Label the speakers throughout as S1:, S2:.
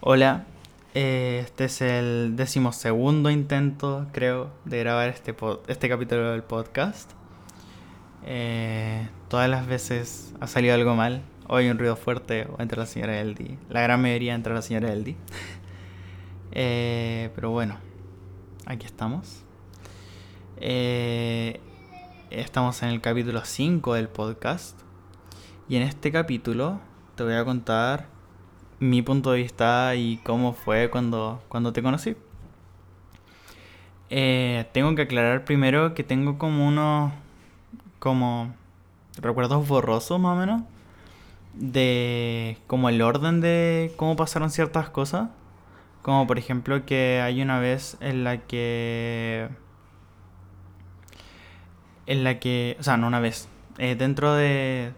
S1: Hola, eh, este es el decimosegundo intento, creo, de grabar este, este capítulo del podcast. Eh, todas las veces ha salido algo mal. Hoy un ruido fuerte entre la señora Eldi. La gran mayoría entre la señora Eldi. Eh, pero bueno, aquí estamos. estamos en el capítulo 5 del podcast. Y en este capítulo te voy a contar mi punto de vista y cómo fue cuando, cuando te conocí. Eh, tengo que aclarar primero que tengo como unos como recuerdos borrosos más o menos de como el orden de cómo pasaron ciertas cosas. Como por ejemplo que hay una vez en la que... En la que... O sea, no una vez. Eh, dentro de...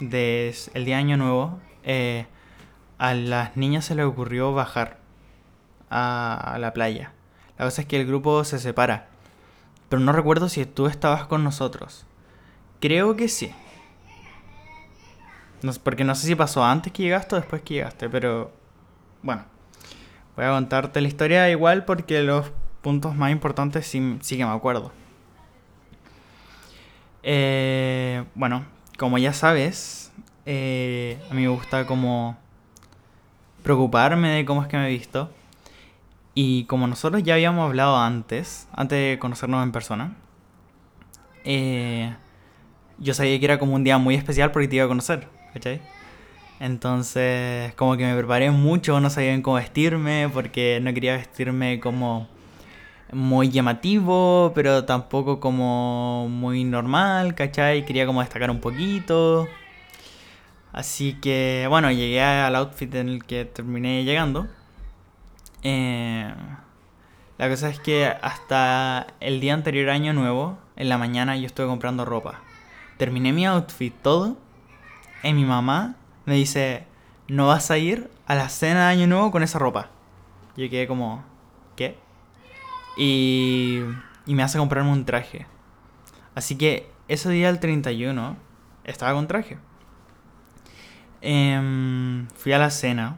S1: De el día año nuevo. Eh, a las niñas se les ocurrió bajar a, la playa. La cosa es que el grupo se separa. Pero no recuerdo si tú estabas con nosotros. Creo que sí. No, porque no sé si pasó antes que llegaste o después que llegaste, pero bueno. Voy a contarte la historia igual porque los puntos más importantes sí, que me acuerdo. Eh, bueno, como ya sabes, eh, a mí me gusta como preocuparme de cómo es que me he visto. Y como nosotros ya habíamos hablado antes, antes de conocernos en persona, eh, yo sabía que era como un día muy especial porque te iba a conocer, ¿cachai? Entonces, como que me preparé mucho, no sabía bien cómo vestirme, porque no quería vestirme como muy llamativo, pero tampoco como muy normal, ¿cachai? Quería como destacar un poquito. Así que, bueno, llegué al outfit en el que terminé llegando. Eh, la cosa es que hasta el día anterior, año nuevo, en la mañana yo estuve comprando ropa. Terminé mi outfit todo. Y mi mamá me dice, no vas a ir a la cena de año nuevo con esa ropa. Yo quedé como, ¿qué? Y, y me hace comprarme un traje. Así que ese día, el 31, estaba con traje. Em, fui a la cena.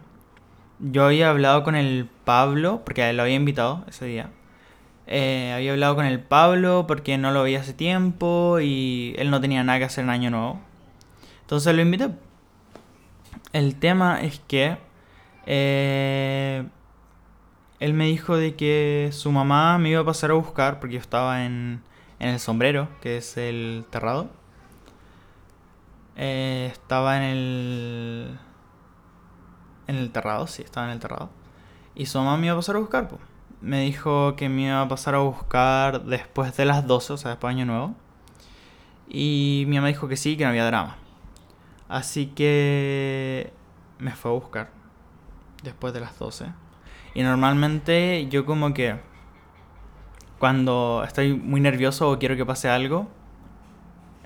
S1: Yo había hablado con el Pablo, porque lo había invitado ese día. Eh, había hablado con el Pablo porque no lo veía hace tiempo y él no tenía nada que hacer en Año Nuevo. Entonces lo invité. El tema es que eh, él me dijo de que su mamá me iba a pasar a buscar porque yo estaba en, en el sombrero, que es el terrado. Eh, estaba en el. En el terrado, sí, estaba en el terrado. Y su mamá me iba a pasar a buscar, pues. Me dijo que me iba a pasar a buscar después de las 12, o sea, después de Año Nuevo. Y mi mamá dijo que sí, que no había drama. Así que me fue a buscar después de las 12. Y normalmente yo como que cuando estoy muy nervioso o quiero que pase algo,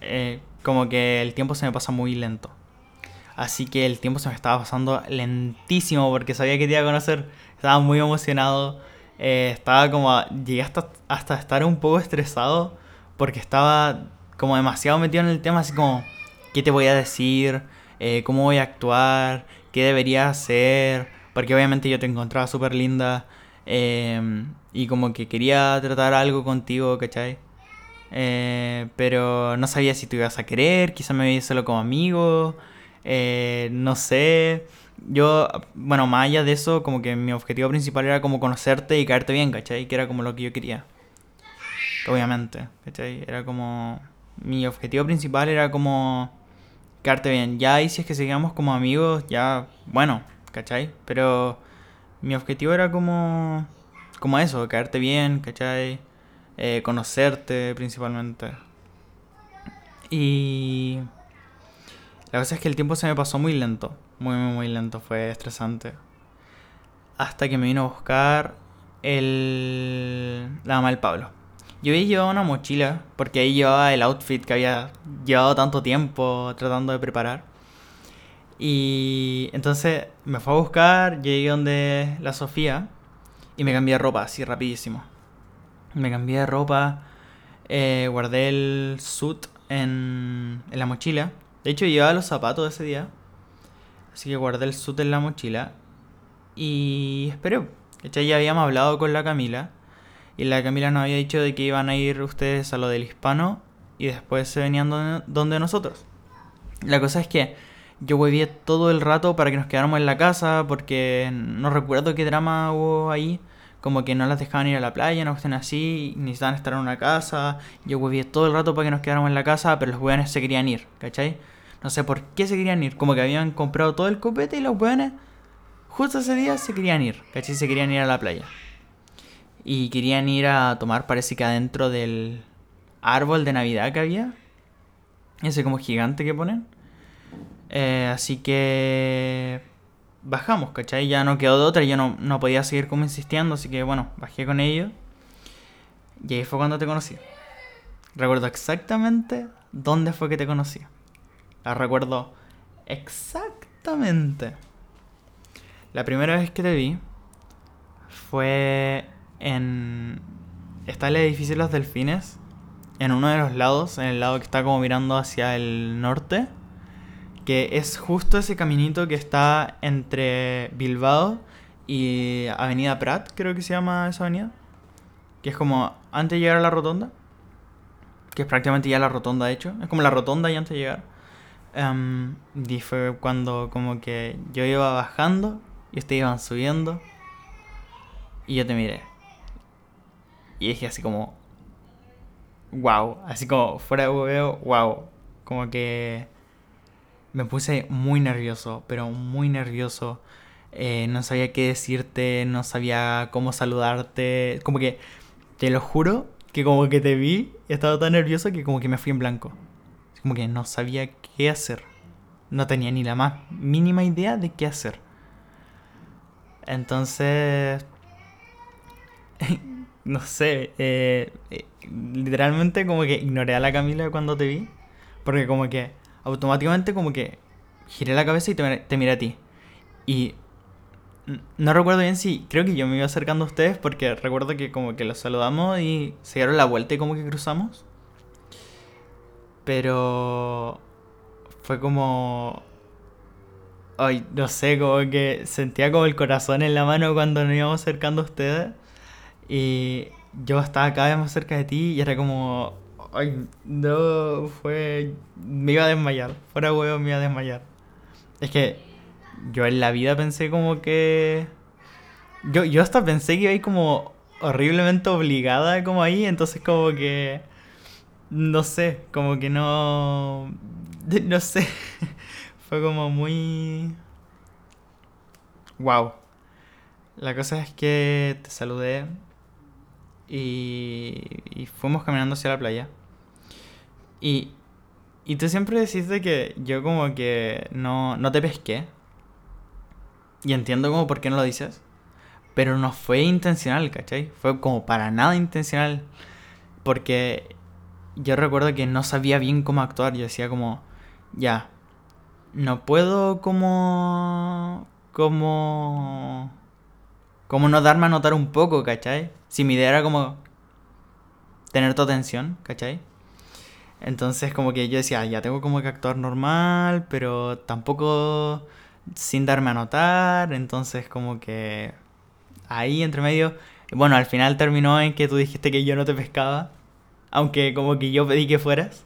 S1: eh, como que el tiempo se me pasa muy lento. Así que el tiempo se me estaba pasando lentísimo porque sabía que te iba a conocer. Estaba muy emocionado. Eh, estaba como... Llegué hasta, hasta estar un poco estresado porque estaba como demasiado metido en el tema, así como, ¿qué te voy a decir? Eh, ¿Cómo voy a actuar? ¿Qué debería hacer? Porque obviamente yo te encontraba súper linda eh, y como que quería tratar algo contigo, ¿cachai? Eh, pero no sabía si tú ibas a querer, quizá me veías solo como amigo, eh, no sé. Yo, bueno, más allá de eso, como que mi objetivo principal era como conocerte y caerte bien, ¿cachai? Que era como lo que yo quería. Obviamente, ¿cachai? Era como... Mi objetivo principal era como caerte bien. Ya, y si es que seguíamos como amigos, ya, bueno, ¿cachai? Pero mi objetivo era como... Como eso, caerte bien, ¿cachai? Eh, conocerte principalmente. Y la cosa es que el tiempo se me pasó muy lento, muy, muy, muy lento, fue estresante. Hasta que me vino a buscar el... la mamá del Pablo. Yo había llevado una mochila, porque ahí llevaba el outfit que había llevado tanto tiempo tratando de preparar. Y entonces me fue a buscar, llegué donde la Sofía y me cambié ropa así rapidísimo. Me cambié de ropa, eh, guardé el suit en, en la mochila. De hecho, llevaba los zapatos ese día. Así que guardé el suit en la mochila. y esperé. Ya habíamos hablado con la Camila. Y la Camila nos había dicho de que iban a ir ustedes a lo del hispano y después se venían donde, nosotros. La cosa es que yo volví todo el rato para que nos quedáramos en la casa porque no recuerdo qué drama hubo ahí. Como que no las dejaban ir a la playa, no estén así, necesitaban estar en una casa. Yo volví todo el rato para que nos quedáramos en la casa, pero los weones se querían ir, ¿cachai? No sé por qué se querían ir. Como que habían comprado todo el copete y los weones justo ese día se querían ir, ¿cachai? Se querían ir a la playa. Y querían ir a tomar, parece que adentro del árbol de Navidad que había. Ese como gigante que ponen. Eh, así que bajamos, ¿cachai? Ya no quedó de otra, yo no, no podía seguir como insistiendo, así que bueno, bajé con ellos. Y ahí fue cuando te conocí. Recuerdo exactamente dónde fue que te conocí. La recuerdo exactamente. La primera vez que te vi fue en... Está el edificio de los delfines. En uno de los lados, en el lado que está como mirando hacia el norte que es justo ese caminito que está entre Bilbao y Avenida Prat, creo que se llama esa avenida. Que es como antes de llegar a la rotonda. Que es prácticamente ya la rotonda, de hecho. Es como la rotonda y antes de llegar. Um, y fue cuando como que yo iba bajando y ustedes iban subiendo. Y yo te miré. Y dije así como... Wow. Así como fuera de huevo, wow. Como que me puse muy nervioso, pero muy nervioso. Eh, no sabía qué decirte, no sabía cómo saludarte. Como que, te lo juro, que como que te vi y estaba tan nervioso que como que me fui en blanco. Como que no sabía qué hacer. No tenía ni la más mínima idea de qué hacer. Entonces... no sé, eh, eh, literalmente como que ignoré a la Camila cuando te vi. Porque como que automáticamente como que giré la cabeza y te, miré a ti. Y no recuerdo bien si creo que yo me iba acercando a ustedes porque recuerdo que como que los saludamos y se dieron la vuelta y como que cruzamos. Pero fue como ay, no sé, como que sentía como el corazón en la mano cuando nos íbamos acercando a ustedes y yo estaba cada vez más cerca de ti y era como Ay, no, fue. Me iba a desmayar. Fuera huevo, me iba a desmayar. Es que yo en la vida pensé como que. Yo, yo hasta pensé que iba a como horriblemente obligada como ahí, entonces como que. No sé, como que no. No sé. Fue como muy. Wow. La cosa es que te saludé y, y fuimos caminando hacia la playa. Y, y tú siempre decís de que yo como que no, no te pesqué. Y entiendo como por qué no lo dices. Pero no fue intencional, ¿cachai? Fue como para nada intencional. Porque yo recuerdo que no sabía bien cómo actuar. Yo decía como, ya, no puedo como... Como... Como no darme a notar un poco, ¿cachai? Si mi idea era como tener tu atención, ¿cachai? Entonces como que yo decía, ya tengo como que actuar normal, pero tampoco sin darme a notar. Entonces como que ahí entre medio, bueno, al final terminó en que tú dijiste que yo no te pescaba, aunque como que yo pedí que fueras.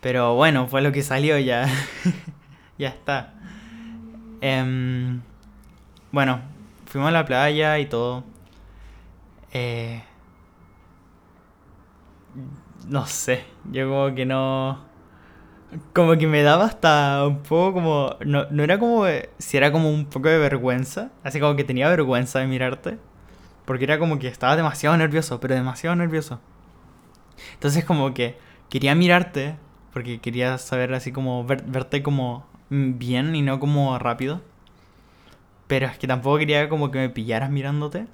S1: Pero bueno, fue lo que salió ya. ya está. Em, bueno, fuimos a la playa y todo. Eh, no sé, yo como que no... Como que me daba hasta un poco como... No, no era como... Si era como un poco de vergüenza. Así como que tenía vergüenza de mirarte. Porque era como que estaba demasiado nervioso, pero demasiado nervioso. Entonces como que quería mirarte. Porque quería saber así como... verte como bien y no como rápido. Pero es que tampoco quería como que me pillaras mirándote.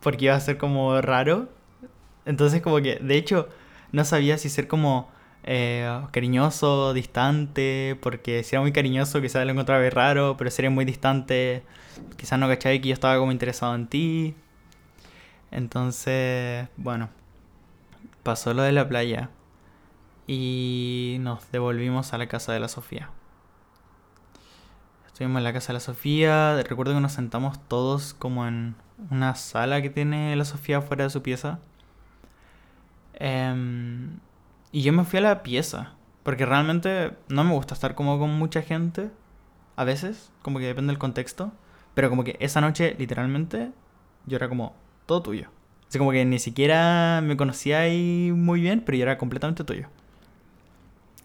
S1: Porque iba a ser como raro. Entonces como que, de hecho, no sabía si ser como eh, cariñoso, distante, porque si era muy cariñoso quizás lo encontraba raro, pero sería muy distante, quizás no cachaba que yo estaba como interesado en ti. Entonces, bueno, pasó lo de la playa y nos devolvimos a la casa de la Sofía. Estuvimos en la casa de la Sofía. Recuerdo que nos sentamos todos como en una sala que tiene la Sofía fuera de su pieza. Em, y yo me fui a la pieza. Porque realmente no me gusta estar como con mucha gente. A veces, como que depende del contexto. Pero como que esa noche, literalmente, yo era como todo tuyo. Así como que ni siquiera me conocía ahí muy bien, pero yo era completamente tuyo.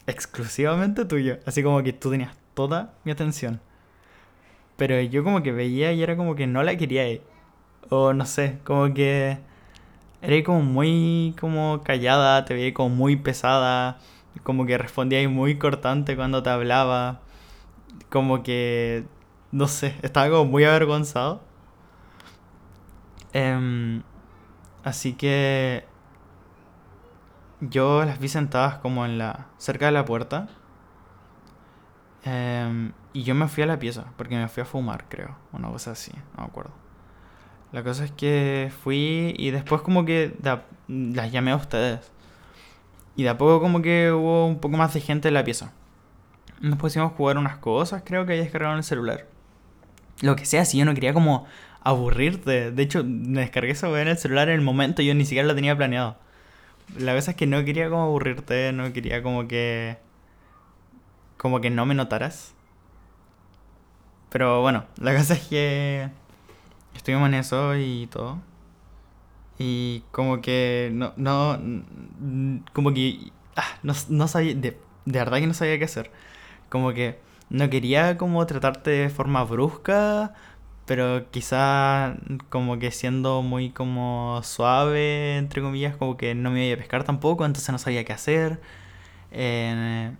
S1: Exclusivamente tuyo. Así como que tú tenías toda mi atención. Pero yo como que veía y era como que no la quería ir. O no sé, como que era como muy como callada, te veía como muy pesada, como que respondía muy cortante cuando te hablaba. Como que no sé, estaba como muy avergonzado. Em, así que yo las vi sentadas como en la cerca de la puerta. Em, y yo me fui a la pieza, porque me fui a fumar, creo. Una cosa así, no me acuerdo. La cosa es que fui y después como que las llamé a ustedes. Y de a poco como que hubo un poco más de gente en la pieza. Nos pusimos a jugar unas cosas, creo que ahí descargaron el celular. Lo que sea, si yo no quería como aburrirte. De hecho, me descargué esa en el celular en el momento, yo ni siquiera lo tenía planeado. La cosa es que no quería como aburrirte, no quería como que como que no me notaras. Pero bueno, la cosa es que estuvimos en eso y todo. Y como que no, no, como que, ah, no, no sabía, de, de verdad que no sabía qué hacer. Como que no quería como tratarte de forma brusca, pero quizá como que siendo muy como suave, entre comillas, como que no me iba a pescar tampoco, entonces no sabía qué hacer. Eh,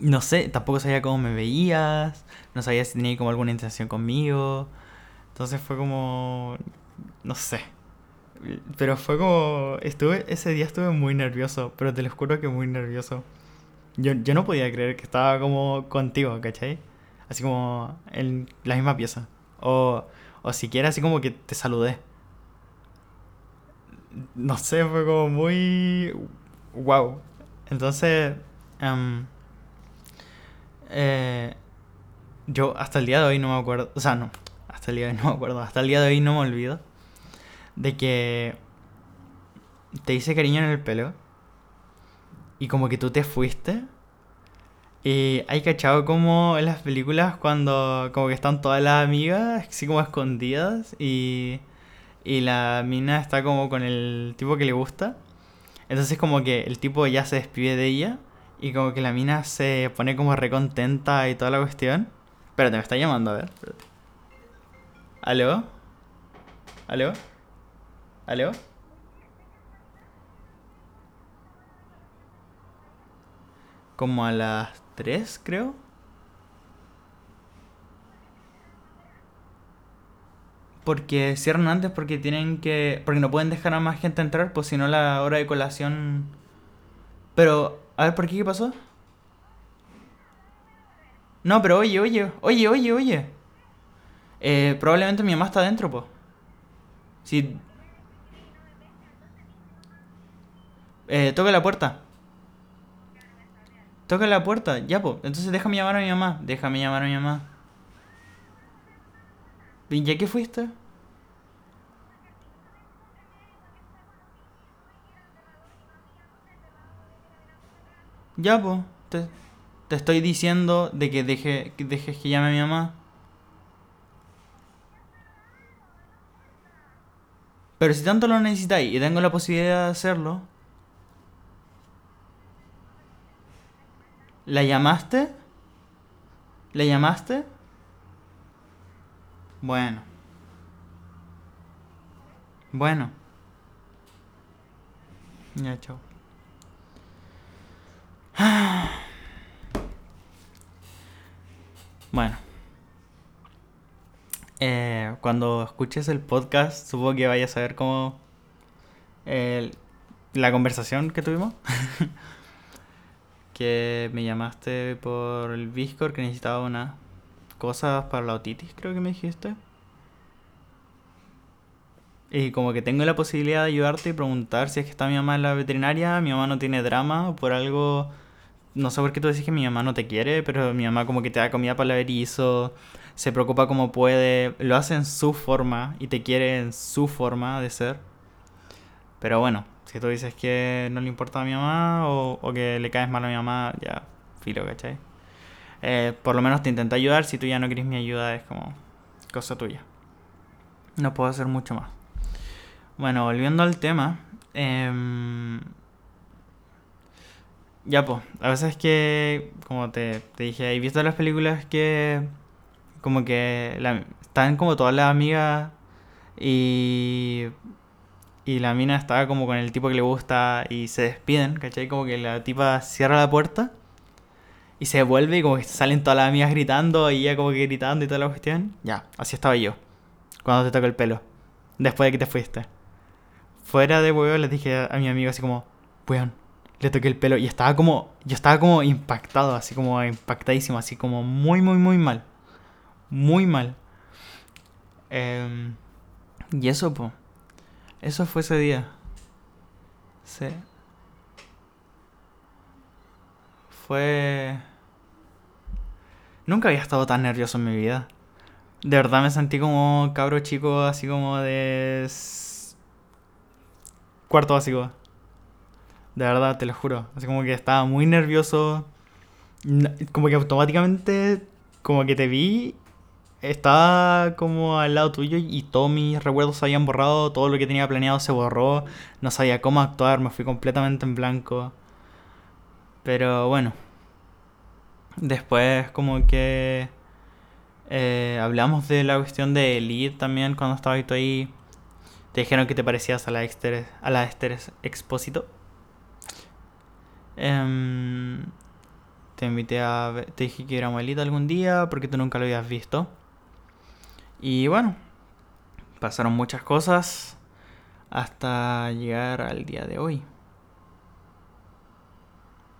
S1: no sé, tampoco sabía cómo me veías, no sabía si tenía como alguna intención conmigo. Entonces fue como, no sé. Pero fue como, estuve, ese día estuve muy nervioso, pero te lo juro que muy nervioso. Yo, yo no podía creer que estaba como contigo, ¿cachai? Así como en la misma pieza. O, o siquiera así como que te saludé. No sé, fue como muy... Wow. Entonces... Um, eh, yo hasta el día de hoy no me acuerdo, o sea, no, hasta el día de hoy no me acuerdo, hasta el día de hoy no me olvido de que te hice cariño en el pelo y como que tú te fuiste. Y hay cachado como en las películas cuando como que están todas las amigas así como escondidas y, y la mina está como con el tipo que le gusta. Entonces como que el tipo ya se despide de ella y como que la mina se pone como recontenta y toda la cuestión. Espérate, me está llamando, a ver. ¿Aló? ¿Aló? ¿Aló? Como a las 3, creo. Porque cierran antes porque tienen que... Porque no pueden dejar a más gente entrar, pues si no la hora de colación... Pero a ver, ¿por qué qué pasó? No, pero oye, oye, oye, oye, oye. Eh, probablemente mi mamá está adentro, po. Si... Eh, toca la puerta. Toca la puerta, ya, po. Entonces déjame llamar a mi mamá. Déjame llamar a mi mamá. ¿Y ya qué fuiste? Ya, pues. Te, te, estoy diciendo de que, deje, que dejes que llame a mi mamá. Pero si tanto lo necesitáis y tengo la posibilidad de hacerlo. ¿La llamaste? ¿La llamaste? Bueno. Bueno. Ya, chao. Bueno. Eh, cuando escuches el podcast, supongo que vayas a ver cómo... la conversación que tuvimos. que me llamaste por el Discord que necesitaba unas cosas para la otitis, creo que me dijiste. Y como que tengo la posibilidad de ayudarte y preguntar si es que está mi mamá en la veterinaria, mi mamá no tiene drama, por algo no sé por qué tú decís que mi mamá no te quiere, pero mi mamá como que te da comida para el erizo, se preocupa como puede, lo hace en su forma y te quiere en su forma de ser. Pero bueno, si tú dices que no le importa a mi mamá o, que le caes mal a mi mamá, ya, filo, ¿cachai? Eh, por lo menos te intenta ayudar, si tú ya no quieres mi ayuda es como cosa tuya. No puedo hacer mucho más. Bueno, volviendo al tema. Eh, ya, pues, a veces que, como te, te dije, ¿he visto las películas que como que la, están como todas las amigas y, y la mina está como con el tipo que le gusta y se despiden, ¿cachai? Como que la tipa cierra la puerta y se vuelve y como que salen todas las amigas gritando y ella como que gritando y toda la cuestión. Ya, así estaba yo cuando te tocó el pelo, después de que te fuiste. Fuera de huevo les dije a mi amigo así como, weón, le toqué el pelo y estaba como, yo estaba como impactado, así como impactadísimo, así como muy, muy, muy mal. Muy mal. Em, y eso, pues. Eso fue ese día. Sí. Fue... Nunca había estado tan nervioso en mi vida. De verdad me sentí como cabro chico, así como de... Cuarto básico. De verdad, te lo juro. Así como que estaba muy nervioso. Como que automáticamente, como que te vi, estaba como al lado tuyo y todos mis recuerdos se habían borrado, todo lo que tenía planeado se borró, no sabía cómo actuar, me fui completamente en blanco. Pero bueno, después como que eh, hablamos de la cuestión de Elite también cuando estaba ahí. Te dijeron que te parecías a la Esther, a la Esther Expósito. Em, te invité a... Te dije que era Elite algún día porque tú nunca lo habías visto. Y bueno, pasaron muchas cosas hasta llegar al día de hoy.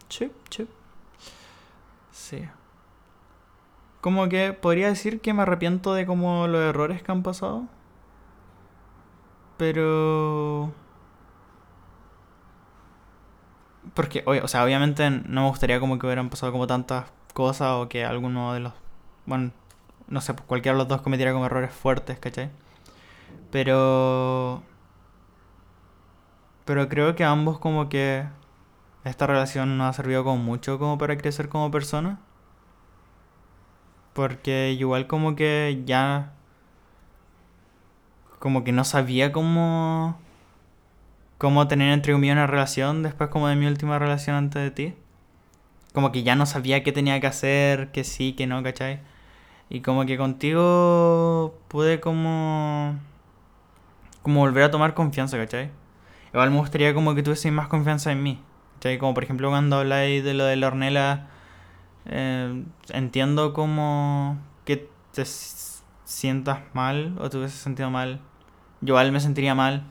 S1: Chip, chip. Sí. Como que podría decir que me arrepiento de como los errores que han pasado. Pero... Porque, o sea, obviamente no me gustaría como que hubieran pasado como tantas cosas o que alguno de los... Bueno, no sé, pues cualquiera de los dos cometiera como errores fuertes, ¿cachai? Pero... Pero creo que ambos como que esta relación nos ha servido como mucho como para crecer como persona. Porque igual como que ya... Como que no sabía cómo... Cómo tener entre comillas una relación después como de mi última relación antes de ti. Como que ya no sabía qué tenía que hacer, que sí, que no, ¿cachai? Y como que contigo pude como... Como volver a tomar confianza, ¿cachai? Igual me gustaría como que tuvieses más confianza en mí. ¿Cachai? Como por ejemplo cuando habláis de lo de la hornela eh, entiendo como que te sientas mal o te hubieses sentido mal. Yo igual me sentiría mal,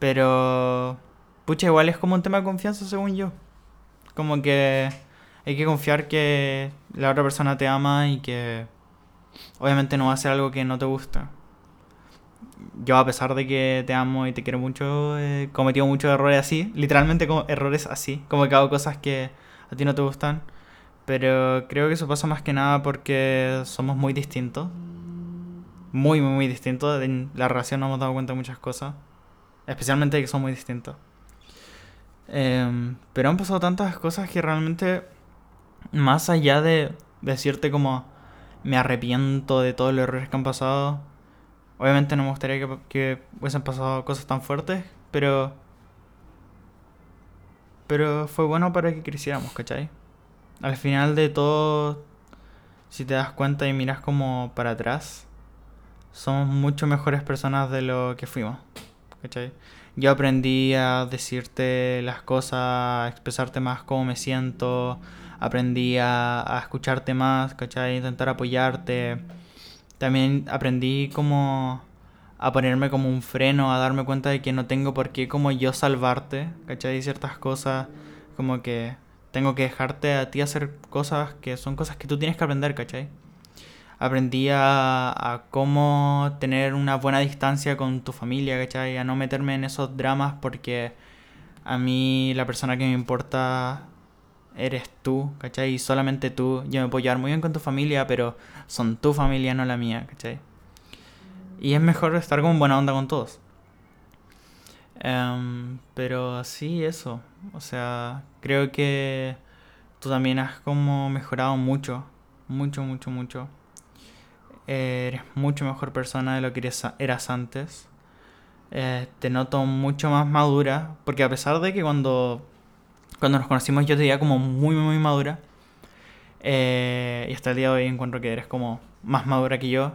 S1: pero pucha, igual es como un tema de confianza según yo. Como que hay que confiar que la otra persona te ama y que obviamente no va a hacer algo que no te gusta. Yo a pesar de que te amo y te quiero mucho, he cometido muchos errores así, literalmente como errores así, como que hago cosas que a ti no te gustan pero creo que eso pasa más que nada porque somos muy distintos. Muy, muy, muy distintos. En la relación nos hemos dado cuenta de muchas cosas. Especialmente que son muy distintos. Em, pero han pasado tantas cosas que realmente, más allá de decirte como me arrepiento de todos los errores que han pasado, obviamente no me gustaría que, que hubiesen pasado cosas tan fuertes, pero... Pero fue bueno para que creciéramos, ¿cachai? al final de todo, si te das cuenta y miras como para atrás, somos mucho mejores personas de lo que fuimos. ¿Cachai? Yo aprendí a decirte las cosas, a expresarte más cómo me siento, aprendí a, escucharte más, ¿cachai? intentar apoyarte. También aprendí como a ponerme como un freno, a darme cuenta de que no tengo por qué como yo salvarte, ¿cachai? Ciertas cosas como que tengo que dejarte a ti hacer cosas que son cosas que tú tienes que aprender, ¿cachai? Aprendí a, cómo tener una buena distancia con tu familia, ¿cachai? A no meterme en esos dramas porque a mí la persona que me importa eres tú, ¿cachai? Y solamente tú. Yo me puedo llevar muy bien con tu familia, pero son tu familia, no la mía, ¿cachai? Y es mejor estar con buena onda con todos. Em, pero sí, eso. O sea, creo que tú también has como mejorado mucho. Mucho, mucho, mucho. Eres mucho mejor persona de lo que eras antes. Eh, te noto mucho más madura. Porque a pesar de que cuando, cuando nos conocimos yo te veía como muy, muy madura. Eh, y hasta el día de hoy encuentro que eres como más madura que yo.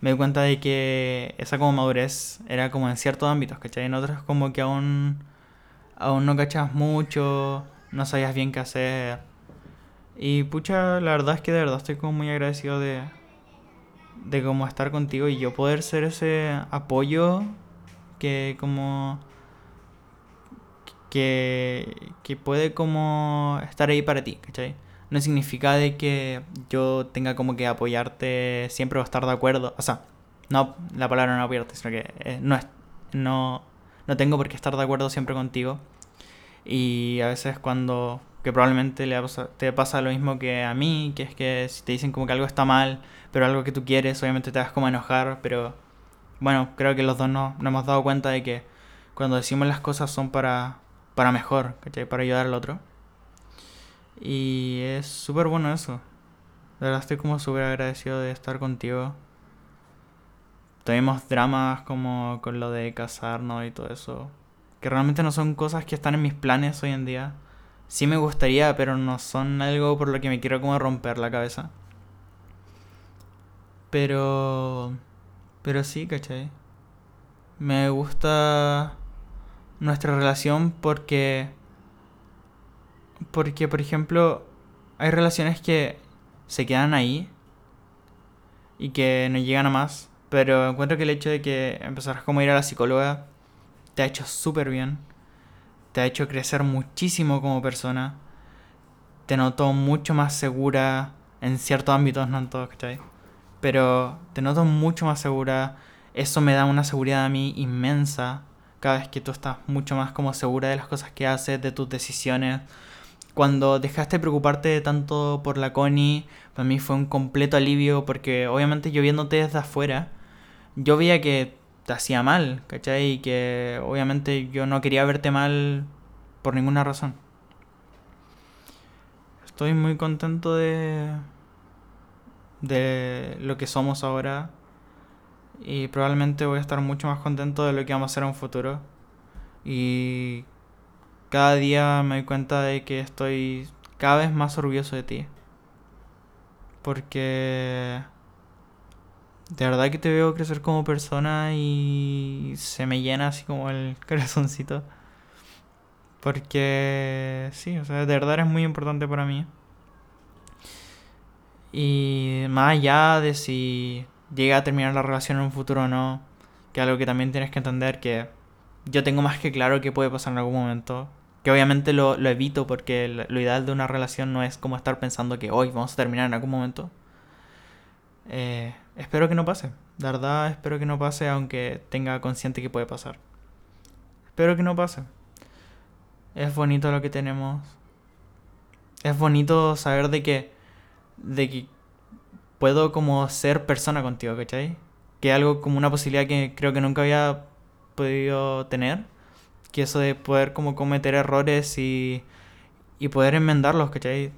S1: Me doy cuenta de que esa como madurez era como en ciertos ámbitos, ¿cachai? En otros como que aún, aún no cachabas mucho, no sabías bien qué hacer. Y pucha, la verdad es que de verdad estoy como muy agradecido de, de como estar contigo y yo poder ser ese apoyo que como que, que puede como estar ahí para ti, ¿cachai? No significa de que yo tenga como que apoyarte siempre o estar de acuerdo. O sea, no la palabra no apoyarte, sino que eh, no, es, no, no tengo por qué estar de acuerdo siempre contigo. Y a veces cuando que probablemente le te pasa lo mismo que a mí, que es que si te dicen como que algo está mal, pero algo que tú quieres, obviamente te vas como a enojar, pero bueno, creo que los dos no, nos hemos dado cuenta de que cuando decimos las cosas son para, para mejor, ¿cachai? Para ayudar al otro. Y es súper bueno eso. De verdad estoy como súper agradecido de estar contigo. Tuvimos dramas como con lo de casarnos y todo eso. Que realmente no son cosas que están en mis planes hoy en día. Sí me gustaría, pero no son algo por lo que me quiero como romper la cabeza. Pero... Pero sí, ¿cachai? Me gusta nuestra relación porque porque, por ejemplo, hay relaciones que se quedan ahí y que no llegan a más. Pero encuentro que el hecho de que empezaras como a ir a la psicóloga te ha hecho súper bien. Te ha hecho crecer muchísimo como persona. Te noto mucho más segura en ciertos ámbitos, no en todos, ¿cachai? Pero te noto mucho más segura. Eso me da una seguridad a mí inmensa. Cada vez que tú estás mucho más como segura de las cosas que haces, de tus decisiones cuando dejaste de preocuparte tanto por la Connie, para mí fue un completo alivio porque obviamente yo viéndote desde afuera, yo veía que te hacía mal, ¿cachai? Y que obviamente yo no quería verte mal por ninguna razón. Estoy muy contento de de lo que somos ahora y probablemente voy a estar mucho más contento de lo que vamos a hacer en un futuro. Y cada día me doy cuenta de que estoy cada vez más orgulloso de ti. Porque de verdad que te veo crecer como persona y se me llena así como el corazoncito. Porque sí, o sea, de verdad es muy importante para mí. Y más allá de si llega a terminar la relación en un futuro o no, que algo que también tienes que entender que yo tengo más que claro que puede pasar en algún momento. Que obviamente lo, evito porque lo, ideal de una relación no es como estar pensando que hoy vamos a terminar en algún momento. Eh, espero que no pase. De verdad, espero que no pase aunque tenga consciente que puede pasar. Espero que no pase. Es bonito lo que tenemos. Es bonito saber de que, de que puedo como ser persona contigo, ¿cachai? Que algo como una posibilidad que creo que nunca había podido tener que eso de poder como cometer errores y, y poder enmendarlos, ¿cachai?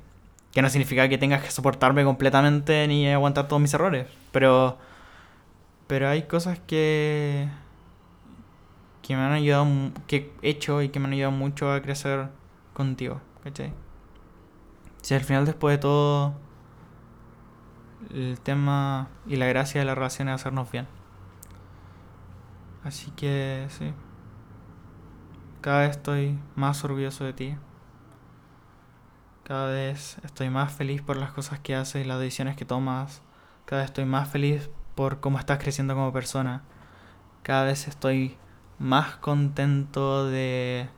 S1: Que no significa que tengas que soportarme completamente ni aguantar todos mis errores, pero pero hay cosas que que me han ayudado que he hecho y que me han ayudado mucho a crecer contigo, ¿cachai? Si al final después de todo el tema y la gracia de la relación es hacernos bien. Así que sí. Cada vez estoy más orgulloso de ti. Cada vez estoy más feliz por las cosas que haces y las decisiones que tomas. Cada vez estoy más feliz por cómo estás creciendo como persona. Cada vez estoy más contento de,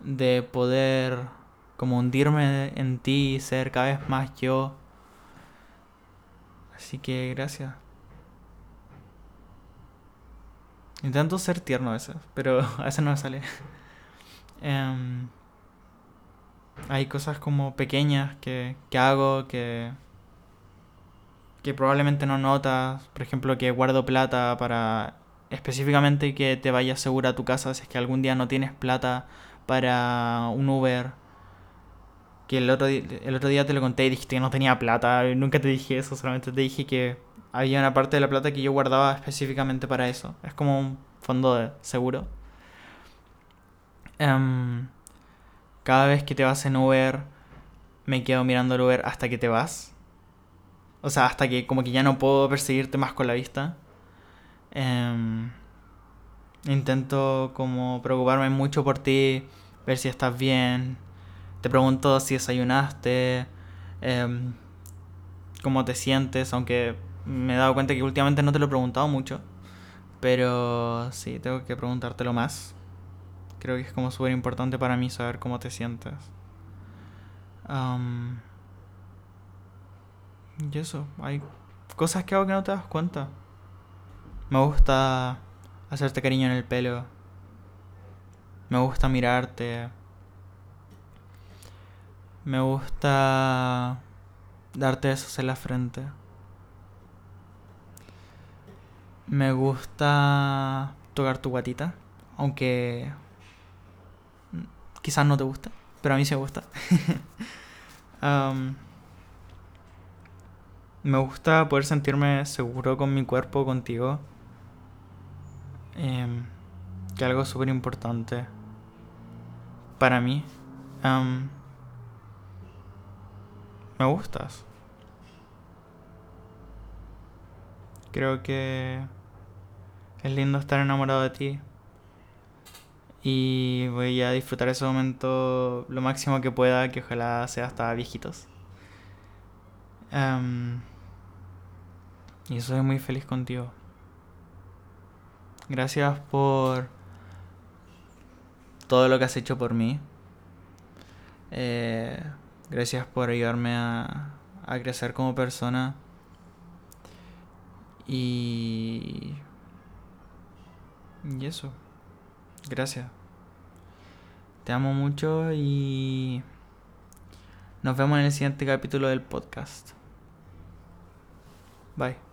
S1: de poder como hundirme en ti y ser cada vez más yo. Así que gracias. Intento ser tierno a veces, pero a veces no me sale. Em, hay cosas como pequeñas que, que hago que, que probablemente no notas. Por ejemplo, que guardo plata para específicamente que te vayas segura a tu casa si es que algún día no tienes plata para un Uber. Que el otro, el otro día te lo conté y dijiste que no tenía plata. Nunca te dije eso, solamente te dije que había una parte de la plata que yo guardaba específicamente para eso. Es como un fondo de seguro. Em, cada vez que te vas en Uber, me quedo mirando el Uber hasta que te vas. O sea, hasta que como que ya no puedo perseguirte más con la vista. Em, intento como preocuparme mucho por ti, ver si estás bien. Te pregunto si desayunaste, em, cómo te sientes, aunque me he dado cuenta que últimamente no te lo he preguntado mucho. Pero sí, tengo que preguntártelo más. Creo que es como súper importante para mí saber cómo te sientes. y eso, hay cosas que hago que no te das cuenta. Me gusta hacerte cariño en el pelo. Me gusta mirarte. Me gusta darte besos en la frente. Me gusta tocar tu guatita, aunque quizás no te gusta, pero a mí se gusta. me gusta poder sentirme seguro con mi cuerpo, contigo. Eh, que algo súper importante para mí. Me gustas. Creo que es lindo estar enamorado de ti. Y voy a disfrutar ese momento lo máximo que pueda, que ojalá sea hasta viejitos. y soy muy feliz contigo. Gracias por todo lo que has hecho por mí. Eh, gracias por ayudarme a, a crecer como persona. Y... Y eso. Gracias. Te amo mucho y... Nos vemos en el siguiente capítulo del podcast. Bye.